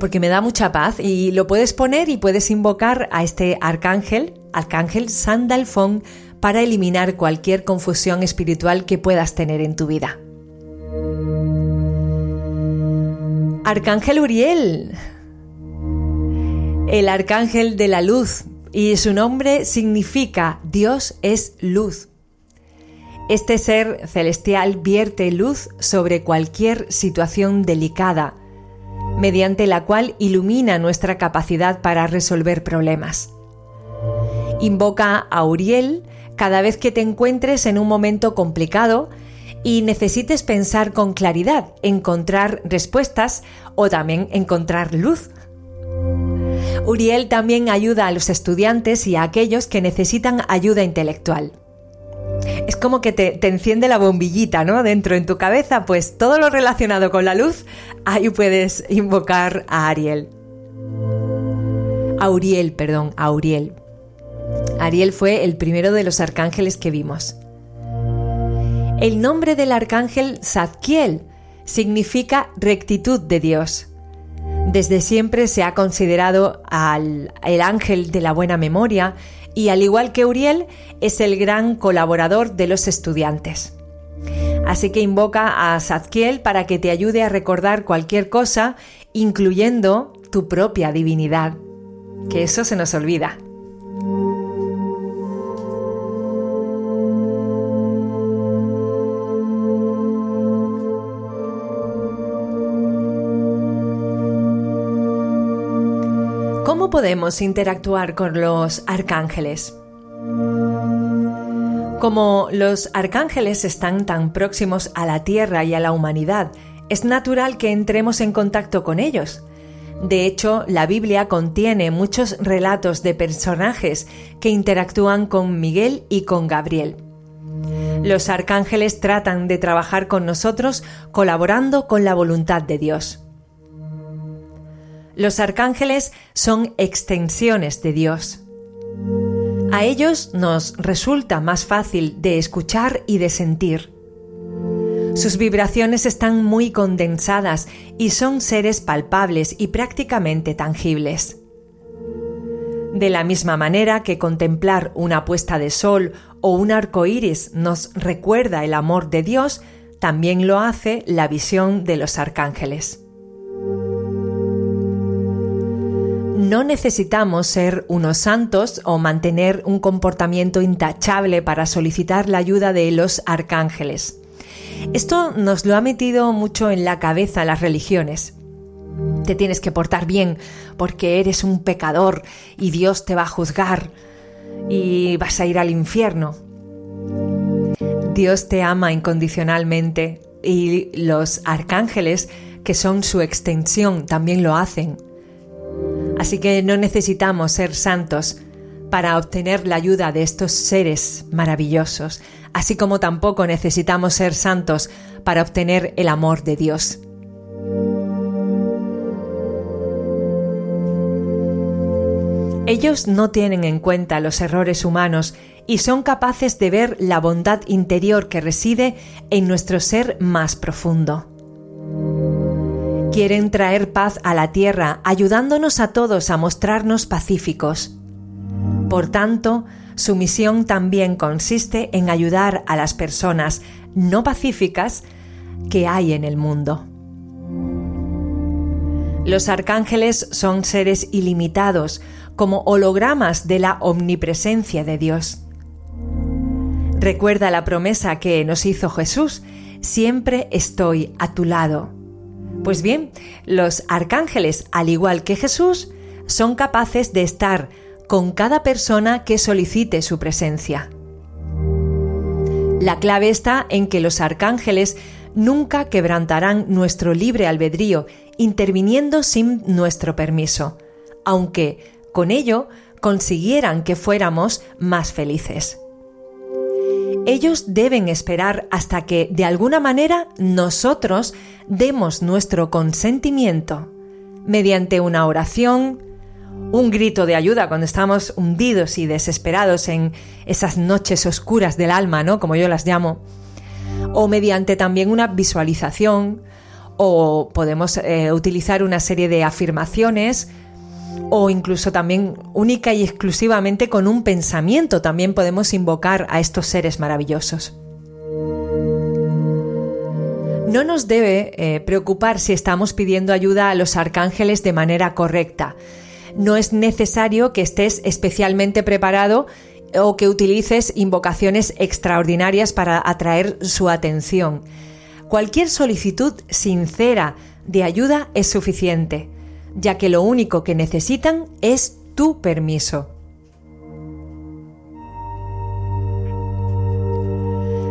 porque me da mucha paz y lo puedes poner y puedes invocar a este arcángel, arcángel Sandalfón, para eliminar cualquier confusión espiritual que puedas tener en tu vida. Arcángel Uriel, el arcángel de la luz, y su nombre significa Dios es luz. Este ser celestial vierte luz sobre cualquier situación delicada, mediante la cual ilumina nuestra capacidad para resolver problemas. Invoca a Uriel cada vez que te encuentres en un momento complicado y necesites pensar con claridad, encontrar respuestas o también encontrar luz. Uriel también ayuda a los estudiantes y a aquellos que necesitan ayuda intelectual. Es como que te, enciende la bombillita, ¿no? Dentro en tu cabeza, pues todo lo relacionado con la luz, ahí puedes invocar a Ariel. A Uriel, perdón, a Uriel. Ariel fue el primero de los arcángeles que vimos. El nombre del arcángel Zadkiel significa rectitud de Dios. Desde siempre se ha considerado al el ángel de la buena memoria y al igual que Uriel es el gran colaborador de los estudiantes. Así que invoca a Zadkiel para que te ayude a recordar cualquier cosa, incluyendo tu propia divinidad. Que eso se nos olvida. Podemos interactuar con los arcángeles? Como los arcángeles están tan próximos a la Tierra y a la humanidad, es natural que entremos en contacto con ellos. De hecho, la Biblia contiene muchos relatos de personajes que interactúan con Miguel y con Gabriel. Los arcángeles tratan de trabajar con nosotros colaborando con la voluntad de Dios. Los arcángeles son extensiones de Dios. A ellos nos resulta más fácil de escuchar y de sentir. Sus vibraciones están muy condensadas y son seres palpables y prácticamente tangibles. De la misma manera que contemplar una puesta de sol o un arco iris nos recuerda el amor de Dios, también lo hace la visión de los arcángeles. No necesitamos ser unos santos o mantener un comportamiento intachable para solicitar la ayuda de los arcángeles. Esto nos lo ha metido mucho en la cabeza las religiones. Te tienes que portar bien porque eres un pecador y Dios te va a juzgar y vas a ir al infierno. Dios te ama incondicionalmente y los arcángeles, que son su extensión, también lo hacen. Así que no necesitamos ser santos para obtener la ayuda de estos seres maravillosos, así como tampoco necesitamos ser santos para obtener el amor de Dios. Ellos no tienen en cuenta los errores humanos y son capaces de ver la bondad interior que reside en nuestro ser más profundo quieren traer paz a la tierra, ayudándonos a todos a mostrarnos pacíficos. Por tanto, su misión también consiste en ayudar a las personas no pacíficas que hay en el mundo. Los arcángeles son seres ilimitados, como hologramas de la omnipresencia de Dios. Recuerda la promesa que nos hizo Jesús, siempre estoy a tu lado. Pues bien, los arcángeles, al igual que Jesús, son capaces de estar con cada persona que solicite su presencia. La clave está en que los arcángeles nunca quebrantarán nuestro libre albedrío interviniendo sin nuestro permiso, aunque con ello consiguieran que fuéramos más felices. Ellos deben esperar hasta que, de alguna manera, nosotros demos nuestro consentimiento mediante una oración, un grito de ayuda cuando estamos hundidos y desesperados en esas noches oscuras del alma, ¿no? Como yo las llamo, o mediante también una visualización, o podemos eh, utilizar una serie de afirmaciones, o incluso también única y exclusivamente con un pensamiento también podemos invocar a estos seres maravillosos. No nos debe eh, preocupar si estamos pidiendo ayuda a los arcángeles de manera correcta. No es necesario que estés especialmente preparado o que utilices invocaciones extraordinarias para atraer su atención. Cualquier solicitud sincera de ayuda es suficiente ya que lo único que necesitan es tu permiso.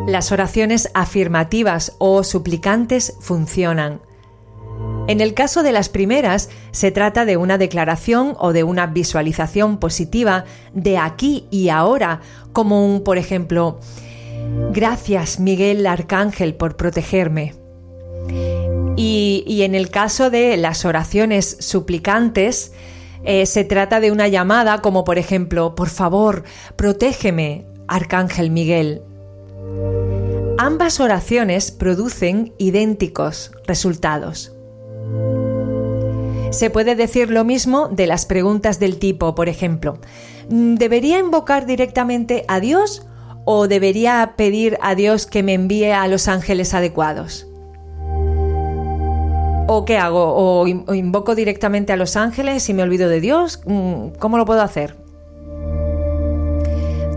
Las oraciones afirmativas o suplicantes funcionan. En el caso de las primeras, se trata de una declaración o de una visualización positiva de aquí y ahora, como un, por ejemplo, Gracias Miguel Arcángel por protegerme. Y, en el caso de las oraciones suplicantes, eh, se trata de una llamada como por ejemplo, por favor, protégeme, Arcángel Miguel. Ambas oraciones producen idénticos resultados. Se puede decir lo mismo de las preguntas del tipo, por ejemplo, ¿debería invocar directamente a Dios o debería pedir a Dios que me envíe a los ángeles adecuados? ¿O qué hago? ¿O invoco directamente a los ángeles y me olvido de Dios? Mm, ¿Cómo lo puedo hacer?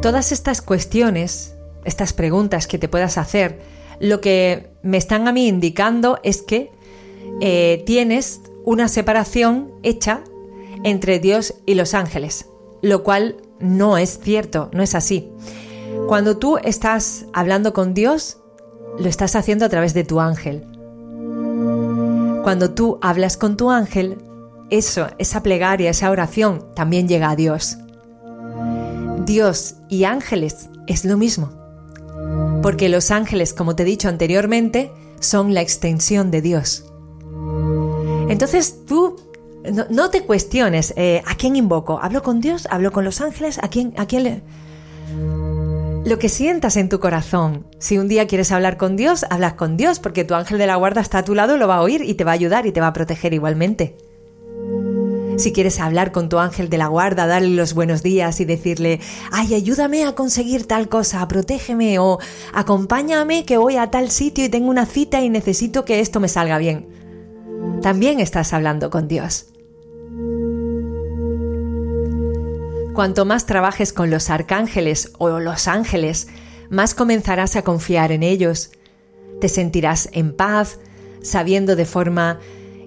Todas estas cuestiones, estas preguntas que te puedas hacer, lo que me están a mí indicando es que eh, tienes una separación hecha entre Dios y los ángeles, lo cual no es cierto, no es así. Cuando tú estás hablando con Dios, lo estás haciendo a través de tu ángel. Cuando tú hablas con tu ángel, eso, esa plegaria, esa oración también llega a Dios. Dios y ángeles es lo mismo. Porque los ángeles, como te he dicho anteriormente, son la extensión de Dios. Entonces tú no, te cuestiones eh, a quién invoco. ¿Hablo con Dios? ¿Hablo con los ángeles? ¿A quién, a quién le.? Lo que sientas en tu corazón. Si un día quieres hablar con Dios, hablas con Dios, porque tu ángel de la guarda está a tu lado, lo va a oír y te va a ayudar y te va a proteger igualmente. Si quieres hablar con tu ángel de la guarda, darle los buenos días y decirle, ay, ayúdame a conseguir tal cosa, protégeme o acompáñame que voy a tal sitio y tengo una cita y necesito que esto me salga bien. También estás hablando con Dios. Cuanto más trabajes con los arcángeles o los ángeles, más comenzarás a confiar en ellos. Te sentirás en paz, sabiendo de forma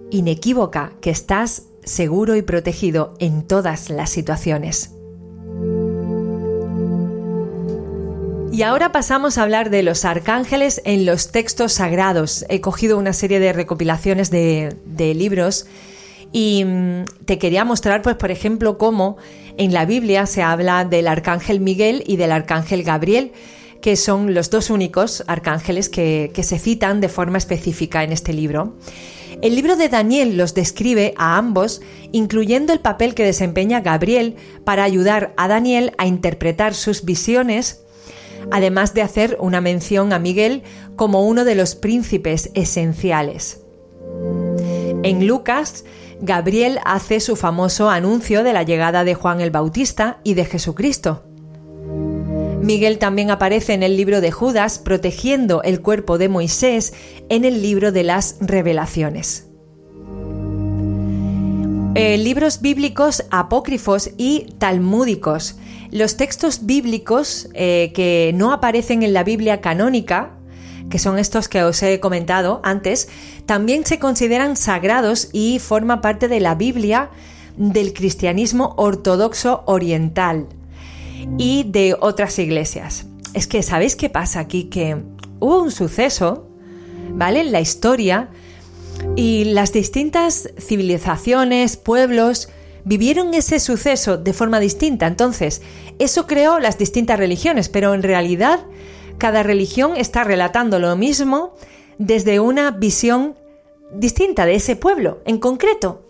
inequívoca que estás seguro y protegido en todas las situaciones. Y ahora pasamos a hablar de los arcángeles en los textos sagrados. He cogido una serie de recopilaciones de, libros y mm, te quería mostrar, pues, por ejemplo, cómo en la Biblia se habla del arcángel Miguel y del arcángel Gabriel, que son los dos únicos arcángeles que, se citan de forma específica en este libro. El libro de Daniel los describe a ambos, incluyendo el papel que desempeña Gabriel para ayudar a Daniel a interpretar sus visiones, además de hacer una mención a Miguel como uno de los príncipes esenciales. En Lucas Gabriel hace su famoso anuncio de la llegada de Juan el Bautista y de Jesucristo. Miguel también aparece en el libro de Judas protegiendo el cuerpo de Moisés en el libro de las revelaciones. Eh, libros bíblicos apócrifos y talmúdicos. Los textos bíblicos eh, que no aparecen en la Biblia canónica que son estos que os he comentado antes, también se consideran sagrados y forma parte de la Biblia del cristianismo ortodoxo oriental y de otras iglesias. Es que, ¿sabéis qué pasa aquí? Que hubo un suceso, ¿vale? En la historia y las distintas civilizaciones, pueblos, vivieron ese suceso de forma distinta. Entonces, eso creó las distintas religiones, pero en realidad cada religión está relatando lo mismo desde una visión distinta de ese pueblo en concreto.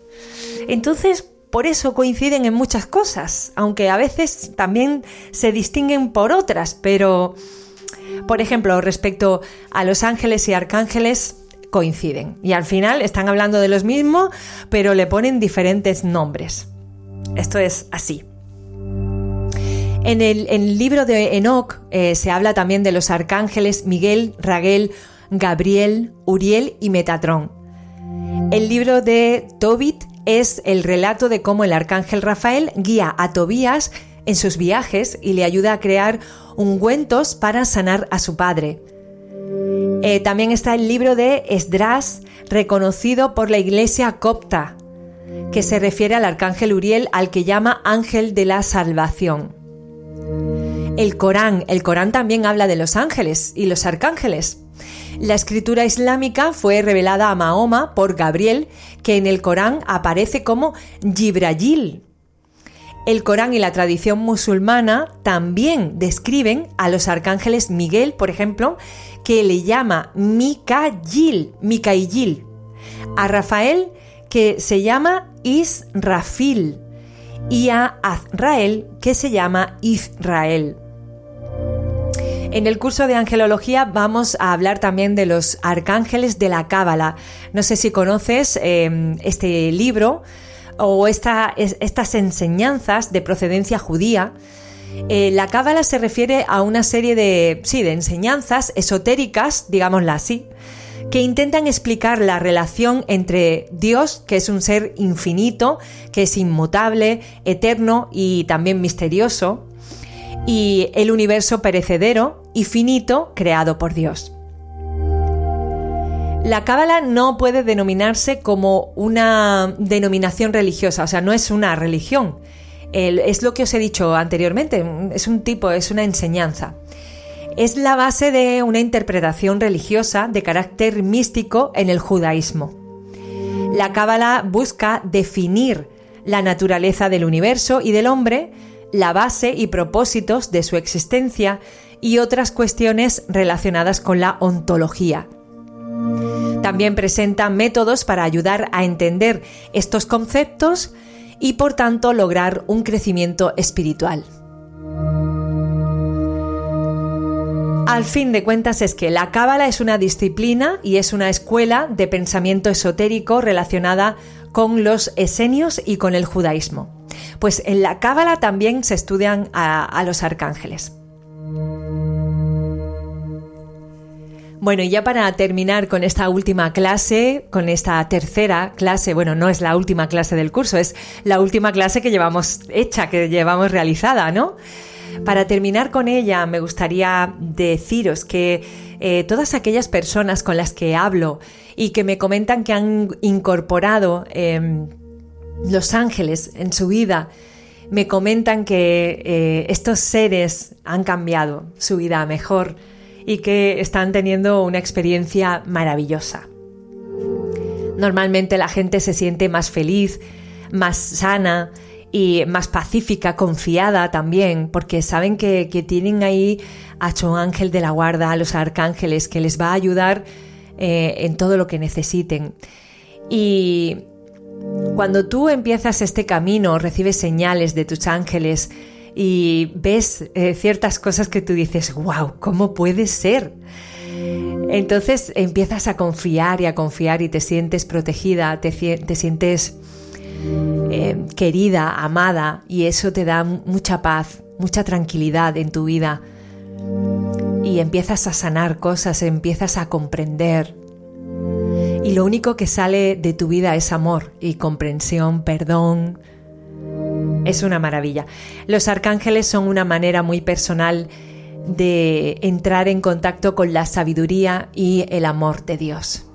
Entonces, por eso coinciden en muchas cosas, aunque a veces también se distinguen por otras, pero, por ejemplo, respecto a los ángeles y arcángeles, coinciden. Y al final están hablando de los mismos, pero le ponen diferentes nombres. Esto es así. En el, libro de Enoch eh, se habla también de los arcángeles Miguel, Raguel, Gabriel, Uriel y Metatrón. El libro de Tobit es el relato de cómo el arcángel Rafael guía a Tobías en sus viajes y le ayuda a crear ungüentos para sanar a su padre. Eh, también está el libro de Esdras, reconocido por la iglesia copta, que se refiere al arcángel Uriel al que llama ángel de la salvación. El Corán, el Corán también habla de los ángeles y los arcángeles. La escritura islámica fue revelada a Mahoma por Gabriel, que en el Corán aparece como Gibrayil. El Corán y la tradición musulmana también describen a los arcángeles Miguel, por ejemplo, que le llama Mikail, Mikail. A Rafael, que se llama Israfil. Y a Azrael, que se llama Israel. En el curso de angelología vamos a hablar también de los arcángeles de la Cábala. No sé si conoces em, este libro o estas enseñanzas de procedencia judía. Eh, la Cábala se refiere a una serie de, sí, de enseñanzas esotéricas, digámosla así, que intentan explicar la relación entre Dios, que es un ser infinito, que es inmutable, eterno y también misterioso, y el universo perecedero y finito creado por Dios. La Cábala no puede denominarse como una denominación religiosa, o sea, no es una religión. es lo que os he dicho anteriormente, es un tipo, es una enseñanza. Es la base de una interpretación religiosa de carácter místico en el judaísmo. La Cábala busca definir la naturaleza del universo y del hombre la base y propósitos de su existencia y otras cuestiones relacionadas con la ontología. También presenta métodos para ayudar a entender estos conceptos y por tanto lograr un crecimiento espiritual. Al fin de cuentas es que la Cábala es una disciplina y es una escuela de pensamiento esotérico relacionada con los esenios y con el judaísmo. Pues en la Cábala también se estudian a, los arcángeles. Bueno, y ya para terminar con esta última clase, con esta tercera clase, bueno, no es la última clase del curso, es la última clase que llevamos hecha, que llevamos realizada, ¿no? Para terminar con ella, me gustaría deciros que eh, todas aquellas personas con las que hablo y que me comentan que han incorporado em, los ángeles en su vida me comentan que eh, estos seres han cambiado su vida mejor y que están teniendo una experiencia maravillosa. Normalmente la gente se siente más feliz, más sana y más pacífica, confiada también, porque saben que, tienen ahí a su ángel de la guarda, a los arcángeles, que les va a ayudar eh, en todo lo que necesiten. Y cuando tú empiezas este camino, recibes señales de tus ángeles y ves eh, ciertas cosas que tú dices, wow, ¿cómo puede ser? Entonces empiezas a confiar y a confiar y te sientes protegida, te, sientes eh, querida, amada y eso te da mucha paz, mucha tranquilidad en tu vida. Y empiezas a sanar cosas, empiezas a comprender, y lo único que sale de tu vida es amor y comprensión, perdón. Es una maravilla. Los arcángeles son una manera muy personal de entrar en contacto con la sabiduría y el amor de Dios.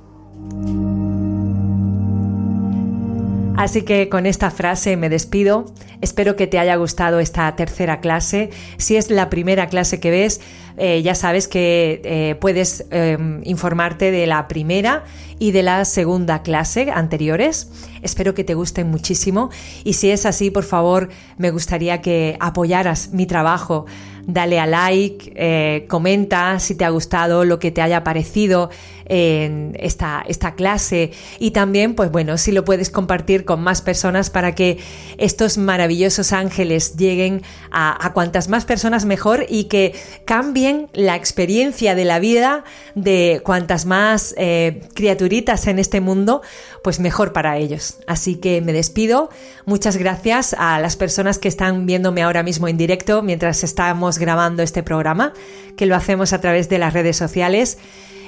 Así que con esta frase me despido. Espero que te haya gustado esta tercera clase. Si es la primera clase que ves, eh, ya sabes que eh, puedes em, informarte de la primera y de la segunda clase anteriores. Espero que te gusten muchísimo. Y si es así, por favor, me gustaría que apoyaras mi trabajo. Dale a like, eh, comenta si te ha gustado lo que te haya parecido en esta, esta clase. Y también, pues bueno, si lo puedes compartir con más personas para que estos maravillosos ángeles lleguen a, cuantas más personas mejor y que cambien la experiencia de la vida de cuantas más eh, criaturitas en este mundo, pues mejor para ellos. Así que me despido. Muchas gracias a las personas que están viéndome ahora mismo en directo mientras estamos grabando este programa, que lo hacemos a través de las redes sociales.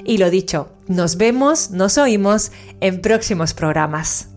Y lo dicho, nos vemos, nos oímos en próximos programas.